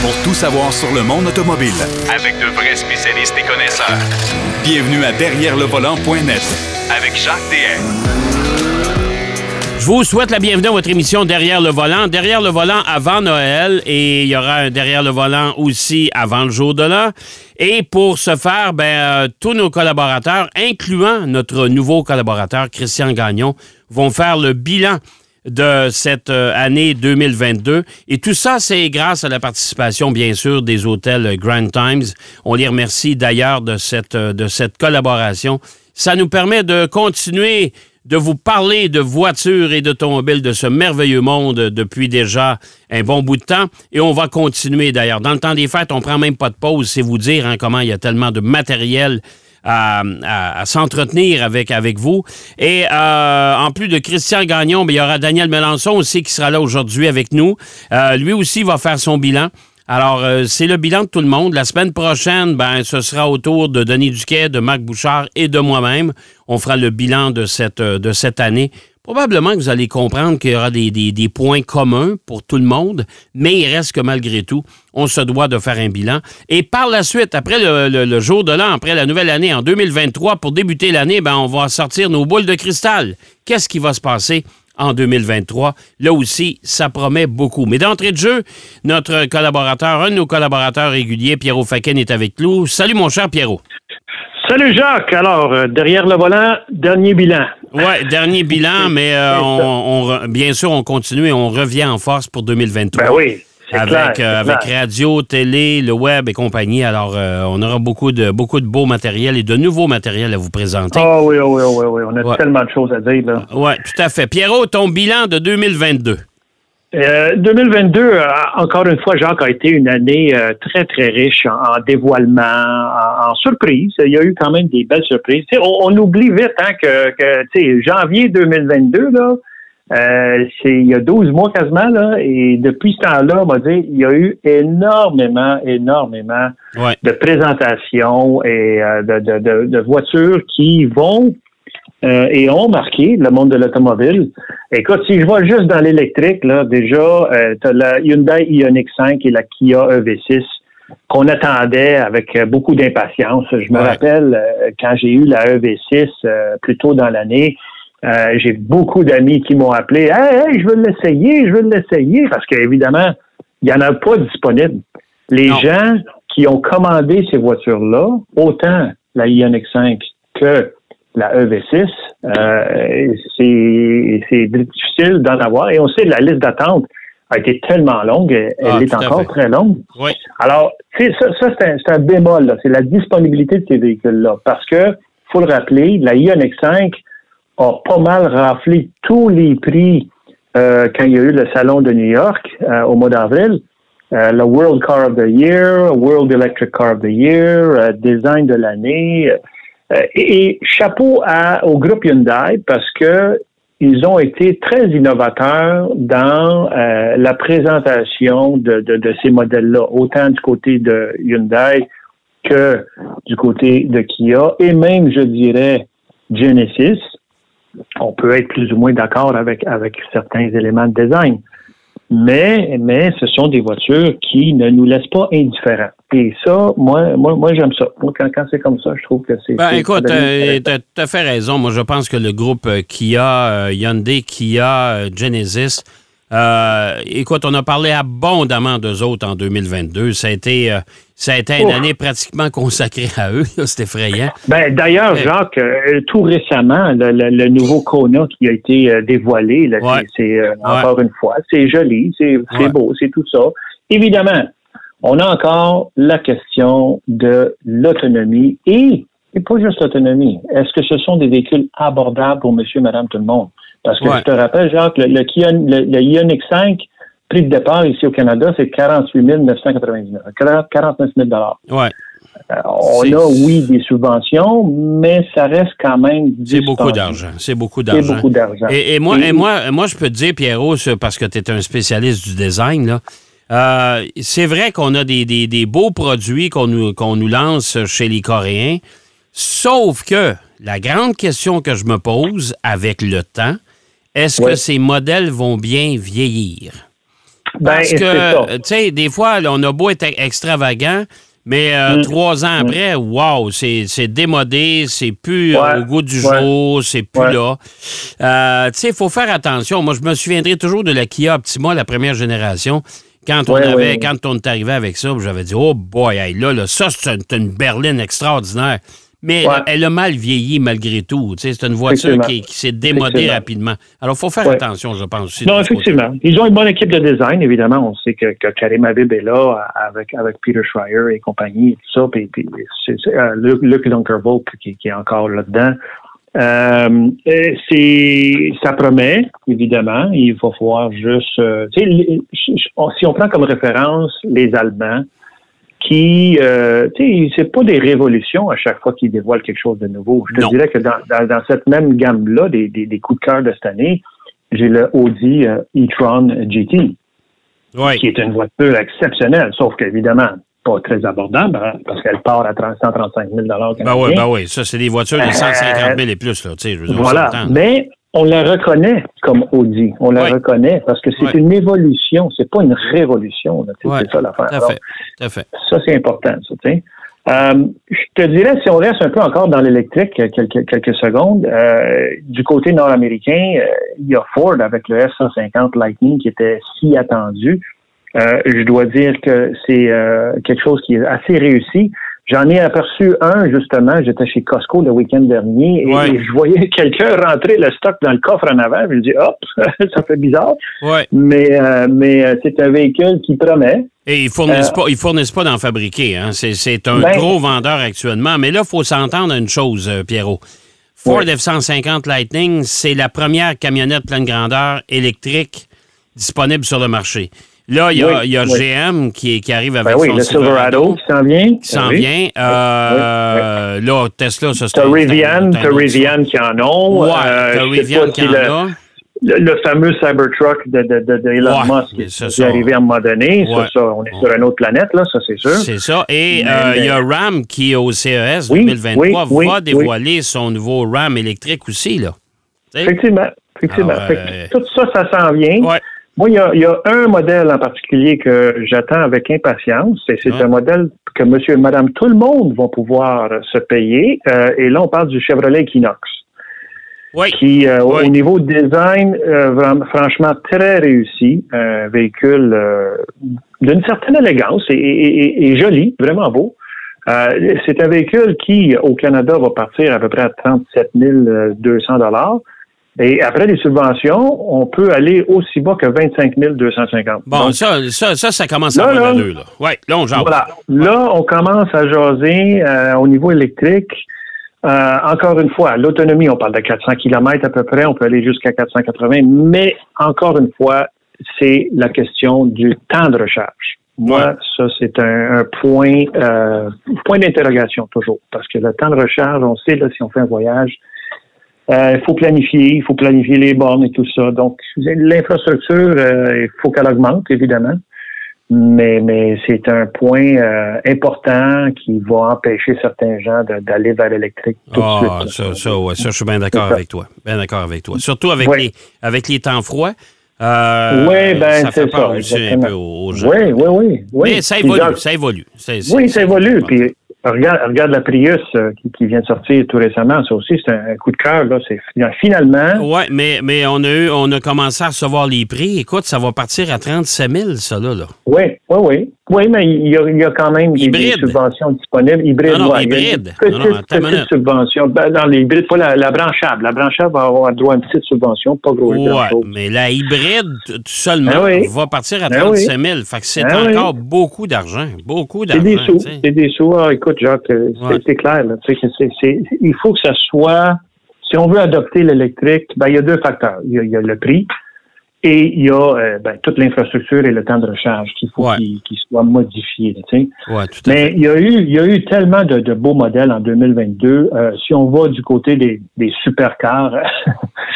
pour tout savoir sur le monde automobile. Avec de vrais spécialistes et connaisseurs. Bienvenue à Derrière le volant.net Avec Jacques DM. Je vous souhaite la bienvenue à votre émission Derrière le volant. Derrière le volant avant Noël et il y aura un Derrière le volant aussi avant le jour de l'an. Et pour ce faire, ben, euh, tous nos collaborateurs, incluant notre nouveau collaborateur Christian Gagnon, vont faire le bilan de cette euh, année 2022. Et tout ça, c'est grâce à la participation, bien sûr, des hôtels Grand Times. On les remercie d'ailleurs de cette, euh, de cette collaboration. Ça nous permet de continuer de vous parler de voitures et d'automobiles de ce merveilleux monde depuis déjà un bon bout de temps. Et on va continuer d'ailleurs. Dans le temps des fêtes, on prend même pas de pause. C'est vous dire hein, comment il y a tellement de matériel à, s'entretenir avec, avec vous. Et euh, en plus de Christian Gagnon, ben, il y aura Daniel Melançon aussi qui sera là aujourd'hui avec nous. Euh, lui aussi va faire son bilan. Alors, euh, c'est le bilan de tout le monde. La semaine prochaine, ben, ce sera au tour de Denis Duquet, de Marc Bouchard et de moi-même. On fera le bilan de cette, de cette année. Probablement que vous allez comprendre qu'il y aura des, points communs pour tout le monde, mais il reste que malgré tout, on se doit de faire un bilan. Et par la suite, après le, jour de l'an, après la nouvelle année en 2023, pour débuter l'année, ben, on va sortir nos boules de cristal. Qu'est-ce qui va se passer en 2023. Là aussi, ça promet beaucoup. Mais d'entrée de jeu, notre collaborateur, un de nos collaborateurs réguliers, Pierrot Faken, est avec nous. Salut, mon cher Pierrot. Salut Jacques. Alors, euh, derrière le volant, dernier bilan. Oui, dernier bilan, mais euh, on, bien sûr, on continue et on revient en force pour 2023. Ben oui. Avec, euh, avec radio, télé, le web et compagnie. Alors, on aura beaucoup de, beaucoup de beau matériel et de nouveaux matériels à vous présenter. Ah oui, oui, oui, oui. On a tellement de choses à dire. Oui, tout à fait. Pierrot, ton bilan de 2022. 2022, euh, euh, encore une fois, Jacques, a été une année euh, très, très riche en, dévoilement, en, surprise. Il y a eu quand même des belles surprises. On, oublie vite hein, que, que janvier 2022, là, c'est il y a 12 mois quasiment, là, et depuis ce temps-là, on va dire, il y a eu énormément, énormément de présentations et de, de, de, de voitures qui vont euh, et ont marqué le monde de l'automobile. Écoute, si je vois juste dans l'électrique, là, déjà, euh, tu as la Hyundai Ioniq 5 et la Kia EV6 qu'on attendait avec euh, beaucoup d'impatience. Je me rappelle euh, quand j'ai eu la EV6 plus tôt dans l'année, j'ai beaucoup d'amis qui m'ont appelé Hey, hey, je veux l'essayer, je veux l'essayer, parce qu'évidemment, il n'y en a pas disponible. Les gens qui ont commandé ces voitures-là, autant la Ioniq 5 que la EV6, euh, c'est difficile d'en avoir. Et on sait que la liste d'attente a été tellement longue, elle ah, est encore très longue. Oui. Alors, ça, ça c'est un, bémol, c'est la disponibilité de ces véhicules-là. Parce que, faut le rappeler, la Ioniq 5 a pas mal raflé tous les prix euh, quand il y a eu le salon de New York euh, au mois d'avril. le World Car of the Year, World Electric Car of the Year, Design de l'année. Euh, et, chapeau à, au groupe Hyundai parce que ils ont été très innovateurs dans euh, la présentation de, de, ces modèles-là, autant du côté de Hyundai que du côté de Kia et même, je dirais, Genesis. On peut être plus ou moins d'accord avec, avec certains éléments de design. Mais, mais ce sont des voitures qui ne nous laissent pas indifférents. Et ça, moi, moi, moi j'aime ça. Moi, quand, quand c'est comme ça, je trouve que c'est. Ben, écoute, euh, tu as, fait raison. Moi, je pense que le groupe euh, Kia, euh, Hyundai, Kia, Genesis, écoute, on a parlé abondamment d'eux autres en 2022. Ça a été, ça a été une année pratiquement consacrée à eux. C'est effrayant. Ben, D'ailleurs, Jacques, tout récemment, le, nouveau Kona qui a été dévoilé, c'est encore une fois, c'est joli, c'est beau, c'est tout ça. Évidemment, on a encore la question de l'autonomie et, et pas juste l'autonomie. Est-ce que ce sont des véhicules abordables pour monsieur, madame, tout le monde? Parce que je te rappelle, Jacques, le, le, Ioniq 5, prix de départ ici au Canada, c'est 48 999 49 000 ouais. Euh, on a, oui, des subventions, mais ça reste quand même. C'est beaucoup d'argent. C'est beaucoup d'argent. C'est beaucoup d'argent. Et, moi, et moi, moi, je peux te dire, Pierrot, parce que tu es un spécialiste du design, là, euh, c'est vrai qu'on a des, beaux produits qu'on nous, qu'on nous lance chez les Coréens, sauf que la grande question que je me pose avec le temps, est-ce que ces modèles vont bien vieillir? Ben, Parce que, tu sais, des fois, là, on a beau être extravagant, mais euh, Mm. trois ans après, wow, c'est démodé, c'est plus Ouais, euh, au goût du ouais. jour, c'est plus Ouais. là. Euh, tu sais, il faut faire attention. Moi, je me souviendrai toujours de la Kia Optima, la première génération. Quand on, avait, quand on est arrivé avec ça, j'avais dit, oh boy, hey, là, là, ça, c'est une berline extraordinaire. Mais Ouais. elle, elle a mal vieilli malgré tout. C'est une voiture qui, qui s'est démodée rapidement. Alors, il faut faire Ouais. attention, je pense. aussi, Non, côté. effectivement. Ils ont une bonne équipe de design, évidemment. On sait que, que Karim Habib est là avec, avec Peter Schreier et compagnie et tout ça. Puis, puis c'est, c'est, euh, Luke, qui, qui est encore là-dedans. Euh, c'est, ça promet, évidemment. Il va falloir juste... euh, tu sais, les- si on prend comme référence les Allemands, qui, euh, tu sais, c'est pas des révolutions à chaque fois qu'ils dévoilent quelque chose de nouveau. Je te Non. dirais que dans, dans, dans cette même gamme-là, des, des, des coups de cœur de cette année, j'ai le Audi euh, e-tron GT, Oui. qui est une voiture exceptionnelle, sauf qu'évidemment, pas très abordable, hein, parce qu'elle part à 30 135 000 Ben oui, ben oui. Ça, c'est des voitures de 150 000 et plus, là. Tu sais, je veux dire, Voilà. Mais on la reconnaît comme Audi. On la Oui. reconnaît parce que c'est Oui. une évolution, c'est pas une révolution. C'est ça l'affaire. Ça, c'est important, ça. Euh, je te dirais, si on reste un peu encore dans l'électrique, euh, quelques, quelques secondes, euh, du côté nord-américain, euh, il y a Ford avec le F-150 Lightning qui était si attendu. Je dois dire que c'est quelque chose qui est assez réussi. J'en ai aperçu un, justement. J'étais chez Costco le week-end dernier et, Ouais. je voyais quelqu'un rentrer le stock dans le coffre en avant. Je me dis, hop, ça fait bizarre. Ouais. Mais, euh, mais euh, c'est un véhicule qui promet. Et ils fournissent Euh, pas, ils fournissent pas d'en fabriquer. Hein. C'est, un Ben- gros vendeur actuellement. Mais là, il faut s'entendre une chose, Pierrot. Ford Ouais. F-150 Lightning, c'est la première camionnette pleine grandeur électrique disponible sur le marché. Là, il y a, Oui, il y a oui. GM qui, qui arrive avec Ben oui, son le Silverado qui s'en vient. qui s'en Ben oui. vient. Euh, Là, Tesla, ça c'est T'as Rivian, t'as Rivian qui en ont. Ouais, Euh, t'as je sais Rivian qui en le, a. le, le fameux Cybertruck de, de, de, de Elon Ouais, Musk qui est arrivé à un moment donné. Ouais. Ça, ça, on est sur une autre planète, là, ça c'est sûr. C'est ça. Et euh, il y a RAM qui, au CES Oui, 2023, oui, va oui, dévoiler son nouveau RAM électrique aussi. Là. Effectivement. effectivement. Alors, euh, tout ça, ça s'en vient. Ouais. Moi, il y, a, il y a un modèle en particulier que j'attends avec impatience. Et c'est Ouais. un modèle que monsieur et madame tout le monde vont pouvoir se payer. Euh, et là, on parle du Chevrolet Equinox. Oui. qui, euh, au- Oui. au niveau design, euh, franchement très réussi. Un véhicule d'une certaine élégance et, et- et- et joli, vraiment beau. C'est un véhicule qui, au Canada, va partir à peu près à 37 200 dollars. Et après les subventions, on peut aller aussi bas que 25 250. Bon, Donc, ça, ça, ça, ça commence à Là, avoir là. Oui, là, on jase. voilà. Là, on commence à jaser euh, au niveau électrique. Euh, encore une fois, l'autonomie, on parle de 400 km à peu près, on peut aller jusqu'à 480, mais encore une fois, c'est la question du temps de recharge. Moi, Ouais. ça, c'est un, un point, euh, point d'interrogation toujours, parce que le temps de recharge, on sait, là, si on fait un voyage, il faut planifier, il faut planifier les bornes et tout ça. Donc, l'infrastructure, euh, il faut qu'elle augmente, évidemment mais, mais c'est un point euh, important qui va empêcher certains gens d'aller vers l'électrique tout Ah, de suite. ça, ça, ouais, ça, je suis bien d'accord avec toi. Bien d'accord avec toi. Surtout avec, Oui. les, avec les temps froids. Euh, Oui, ben, ça fait c'est peur ça, aussi un exactement. peu aux, aux gens. Oui, oui, oui. oui. Mais ça évolue, ça évolue. Oui, ça évolue. Puis regarde, regarde la Prius euh, qui, qui vient de sortir tout récemment. Ça aussi, c'est un, un coup de cœur. Là, c'est finalement. Oui, mais, mais on, a eu, on a commencé à recevoir les prix. Écoute, ça va partir à 37 000, ça, là. là. Oui, oui, oui. Oui, mais il y a, il y a quand même des, subventions disponibles. Hybride, Non, non, ouais, hybride. Petite, Non, non, petite subvention. Ben, dans les hybrides, pas la, la branchable. La branchable va avoir droit à une petite subvention, pas gros. Mais la hybride t- seulement Ben oui. va partir à Ben 35 000. Fait que c'est Ben encore beaucoup d'argent. Beaucoup C'est d'argent. des sous. C'est des sous. Ah, écoute, Jacques, euh, c'est Ouais. c'est clair. Là. Il faut que ça soit. Si on veut adopter l'électrique, ben, il y a deux facteurs. Il y a, il y a le prix et il y a euh, ben, toute l'infrastructure et le temps de recharge qu'il faut Ouais. qu'il soit modifié. là. Ouais, Mais il y a eu, il y a eu tellement de, de beaux modèles en 2022. Euh, si on va du côté des, des supercars,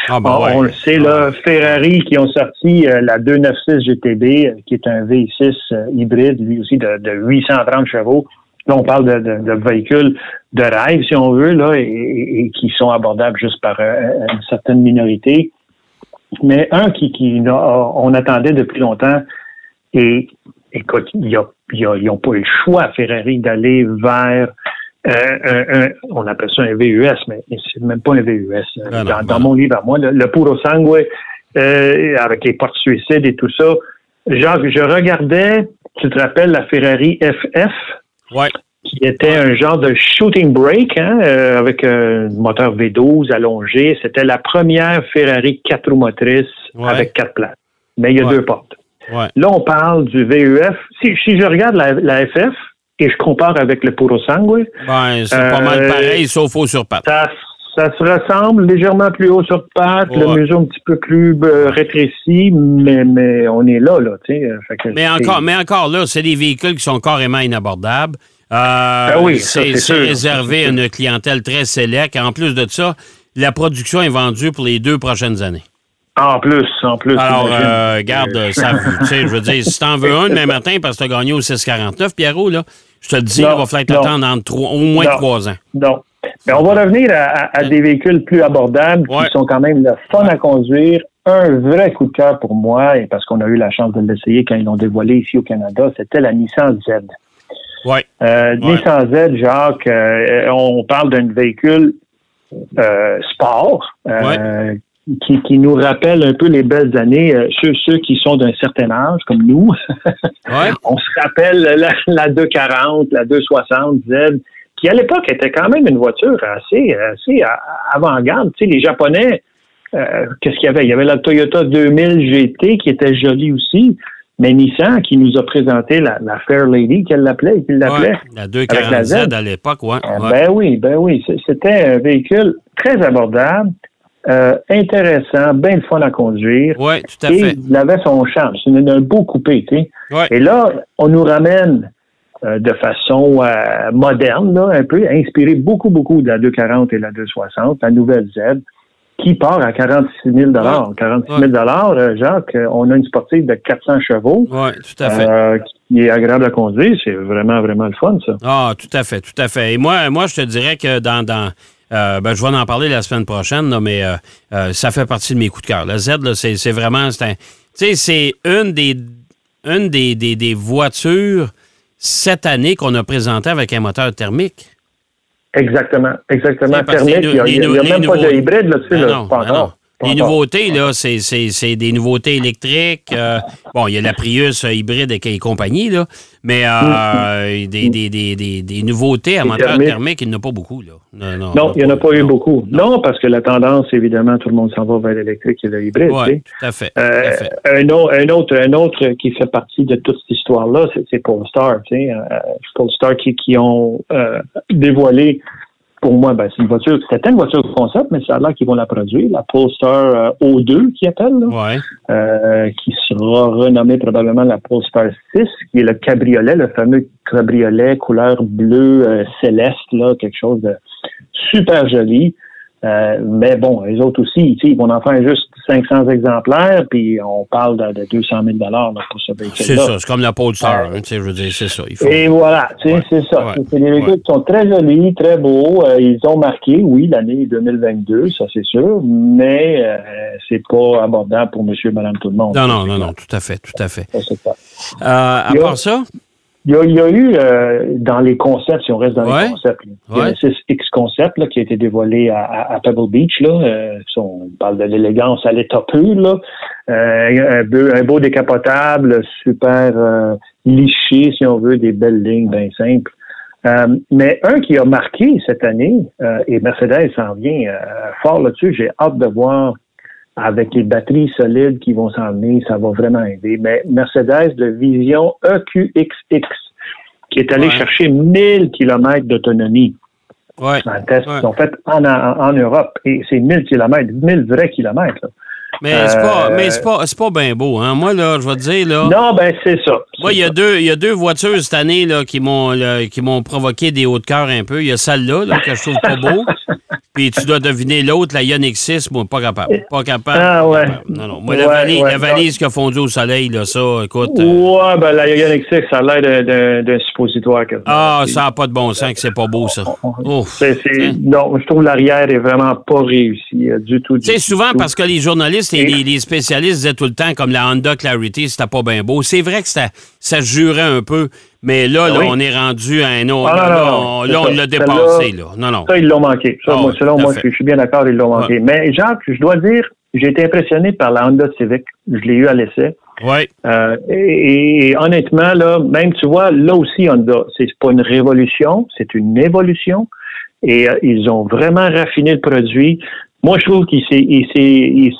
Ah, ben on, le sait, là, Ferrari qui ont sorti euh, la 296 GTB, qui est un V6 euh, hybride, lui aussi de, de 830 chevaux. Là, on parle de, de- de véhicules de rêve, si on veut, là, et, et- et qui sont abordables juste par euh, une certaine minorité. Mais un qui, qui on attendait depuis longtemps, Et écoute, ils n'ont pas eu le choix, Ferrari, d'aller vers euh, on appelle ça un VUS, mais c'est même pas un VUS. Ah dans, ben mon livre à moi, le, Puro Sangue, euh, avec les portes suicides et tout ça, genre, je regardais, tu te rappelles la Ferrari FF? Ouais. Qui était un genre de shooting brake, hein, euh, avec un moteur V12 allongé. C'était la première Ferrari quatre roues motrices avec quatre places. Mais il y a deux portes. Là, on parle du VUF. Si, si je regarde la FF, et je compare avec le Puro Sangue. Ben, c'est pas mal euh, pareil, sauf haut sur. Ça, se ressemble légèrement plus haut sur patte, le museau un petit peu plus euh, rétréci, mais, mais on est là, là, tu sais. Euh, mais encore, mais encore là, c'est des véhicules qui sont carrément inabordables. Ah oui, c'est réservé à une clientèle très sélecte. En plus de ça, la production est vendue pour les deux prochaines années. En plus, en plus. Alors, euh, garde, ça, tu sais, je veux dire, si t'en veux un demain matin parce que t'as gagné au 649, Pierrot, là, je te le dis, il va falloir t'attendre au moins trois ans. Non. Mais on va revenir à, des véhicules plus abordables qui sont quand même le fun à conduire. Un vrai coup de cœur pour moi, et parce qu'on a eu la chance de l'essayer quand ils l'ont dévoilé ici au Canada, c'était la Nissan Z. Euh, Nissan Z, Jacques, euh, on parle d'un véhicule euh, sport qui, qui, nous rappelle un peu les belles années, ceux, ceux qui sont d'un certain âge, comme nous. On se rappelle la, la 240, la 260 Z, qui à l'époque était quand même une voiture assez, assez avant-garde. Tu sais, les Japonais, euh, qu'est-ce qu'il y avait? Il y avait la Toyota 2000 GT qui était jolie aussi. Mais Nissan qui nous a présenté la, la Fair Lady, qu'elle l'appelait, qu'il l'appelait. la 240 Z à l'époque, ouais. Ben oui, ben oui. C'était un véhicule très abordable, euh, intéressant, bien le fun à conduire. Oui, tout à fait. Il avait son charme. C'est un beau coupé, tu sais. Et là, on nous ramène euh, de façon euh, moderne, là, un peu, inspiré beaucoup, beaucoup de la 240 et la 260, la nouvelle Z, qui part à 46 000 ouais. 46 000 Jacques, on a une sportive de 400 chevaux. Oui, tout à fait. qui est agréable à conduire. C'est vraiment, vraiment le fun, ça. Ah, tout à fait, tout à fait. Et moi, moi je te dirais que dans, dans euh, ben, je vais en parler la semaine prochaine, mais euh, euh, ça fait partie de mes coups de cœur. La Z, c'est vraiment. C'est une des une des, des, voitures cette année qu'on a présentée avec un moteur thermique. Exactement, exactement. Thermique, il n'y a, même pas de hybride là-dessus. Là, non, pas non. Les nouveautés, là, c'est des nouveautés électriques. Euh, bon, il y a la Prius euh, hybride et compagnie, là, mais euh, des, des, des, des, nouveautés à moteur thermique, il n'y en a pas beaucoup. Là. Non, non, il n'y en a pas, eu beaucoup. Non. parce que la tendance, évidemment, tout le monde s'en va vers l'électrique et le hybride. Oui, tout, à fait, Un, autre, un, autre, un autre qui fait partie de toute cette histoire-là, c'est Polestar. Sais, Polestar qui, qui ont dévoilé pour moi, ben, c'est une voiture, c'était une voiture concept, mais c'est là qu'ils vont la produire, la Polestar euh, O2 qui appelle, euh, qui sera renommée probablement la Polestar 6, qui est le cabriolet, le fameux cabriolet couleur bleu euh, céleste, là, quelque chose de super joli. Euh, mais bon, les autres aussi, ils vont en faire juste 500 exemplaires, puis on parle de, 200 000 là, pour ce véhicule C'est ça, c'est comme la Polestar, hein, je veux dire, c'est ça. Et voilà, c'est ça. C'est des véhicules qui sont très jolis, très beaux. Euh, ils ont marqué, oui, l'année 2022, ça c'est sûr, mais euh, c'est pas abordable pour monsieur et madame tout le monde. Non, non, non, non, tout à fait, tout à fait. à part ça, il y, a, eu euh, dans les concepts, si on reste dans les concepts, il y a un 6X concept là, qui a été dévoilé à, Pebble Beach. Là, euh, on parle de l'élégance à l'état pur. Là. Euh, un, beau, un, beau, décapotable, super euh, liché, si on veut, des belles lignes bien simples. mais un qui a marqué cette année, et Mercedes s'en vient fort là-dessus, j'ai hâte de voir avec les batteries solides qui vont s'en venir, ça va vraiment aider. Mais Mercedes de Vision EQXX, qui est allé chercher 1000 km d'autonomie. Ouais. Un test ouais. sont faits en, en, Europe. Et c'est 1000 km, 1000 vrais kilomètres. Mais c'est pas, euh, mais c'est pas, pas bien beau, hein. Moi, là, je vais te dire, là. Non, ben, c'est ça. Moi, il y a deux, il y a deux voitures cette année, là, qui m'ont, qui m'ont provoqué des hauts de cœur un peu. Il y a celle-là, là, que je trouve pas beau. puis tu dois deviner l'autre, la Ioniq 6, moi, pas capable. Pas capable. Ah, ouais. Non, non. Moi, la valise, ouais, la valise qui a fondu au soleil, là, ça, écoute. euh, Ouais, ben la Ioniq 6, ça a l'air d'un- suppositoire. ah, ça n'a pas de bon sens que c'est pas beau, ça. Hein? Non, je trouve l'arrière est vraiment pas réussi euh, du tout. Tu sais, souvent, parce que les journalistes et Et- les, les spécialistes disaient tout le temps, comme la Honda Clarity, c'était pas bien beau. C'est vrai que ça, ça jurait un peu, mais là, là Ah oui. on est rendu à un autre. Ah, non, là, non, on, là, on l'a dépassé, là. Non, non. Ça, ils l'ont manqué. Ça, Ah moi, ouais, selon moi, je, je suis bien d'accord, ils l'ont manqué. Mais Jacques, je dois dire, j'ai été impressionné par la Honda Civic. Je l'ai eu à l'essai. Oui. Euh, et, et honnêtement, là, même tu vois, là aussi, Honda, c'est pas une révolution, c'est une évolution. Et euh, ils ont vraiment raffiné le produit. Moi, je trouve qu'il s'est, il s'est, il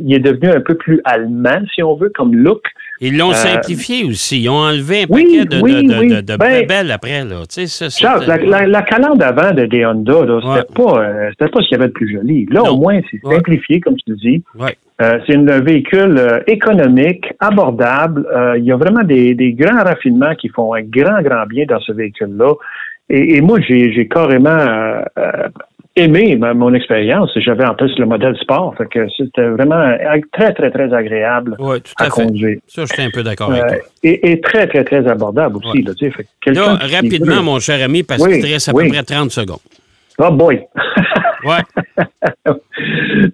il est devenu un peu plus allemand, si on veut, comme look. Ils l'ont Euh, simplifié aussi. Ils ont enlevé un Oui, paquet de, oui, de, de, oui. de, de Ben, après, là. Tu sais, ça, Charles, la, la, la calandre avant de des Honda, là, c'était Ouais. pas, euh, pas ce qu'il y avait de plus joli. Là, Non. au moins, c'est Ouais. simplifié, comme tu dis. Ouais. Euh, c'est un véhicule économique, abordable. Il y a vraiment des, des grands raffinements qui font un grand, grand bien dans ce véhicule-là. Et, et moi, j'ai carrément aimé ma- mon expérience. J'avais en plus le modèle sport. Fait que c'était vraiment très, très, très agréable Ouais, tout à, conduire. Ça, je suis un peu d'accord avec Euh, toi. et, et très, très, très abordable aussi. Ouais. Là, tu sais. Fait que quelqu'un Là, qui- rapidement, mon cher ami, parce Oui, qu'il te reste à oui. peu près 30 secondes. Oh boy! Ouais.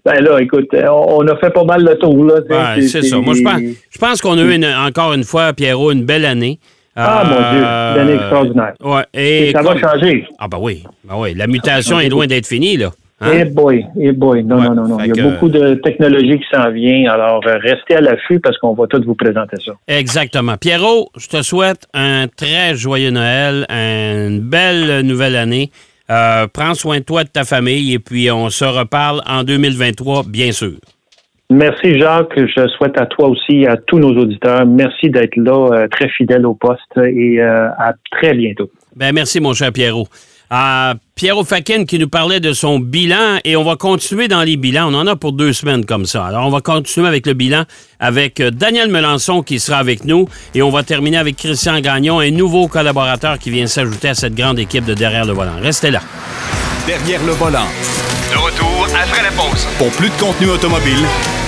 ben là, écoute, on, a fait pas mal le tour. Là, Ouais, c'est ça. Moi, je pense, je pense qu'on a eu une- encore une fois, Pierrot, une belle année. Ah, mon Dieu, une année extraordinaire. Ouais. Et Et ça comme- va changer. Ah, ben oui. Ben oui. La mutation est loin d'être finie, là. Hein? Eh boy, eh boy. Non, Ouais, non, non, non. Il y a que- beaucoup de technologie qui s'en vient. Alors, euh, restez à l'affût parce qu'on va tous vous présenter ça. Exactement. Pierrot, je te souhaite un très joyeux Noël, une belle nouvelle année. Euh, prends soin de toi, de ta famille, et puis on se reparle en 2023, bien sûr. Merci, Jacques. Je souhaite à toi aussi, à tous nos auditeurs, merci d'être là, euh, très fidèle au poste et euh, à très bientôt. Ben, merci, mon cher Pierrot. Euh, Pierrot Fakin qui nous parlait de son bilan et on va continuer dans les bilans. On en a pour deux semaines comme ça. Alors, on va continuer avec le bilan avec euh, Daniel Melançon qui sera avec nous et on va terminer avec Christian Gagnon, un nouveau collaborateur qui vient s'ajouter à cette grande équipe de Derrière le volant. Restez là. Derrière le volant. De retour après la pause. Pour plus de contenu automobile,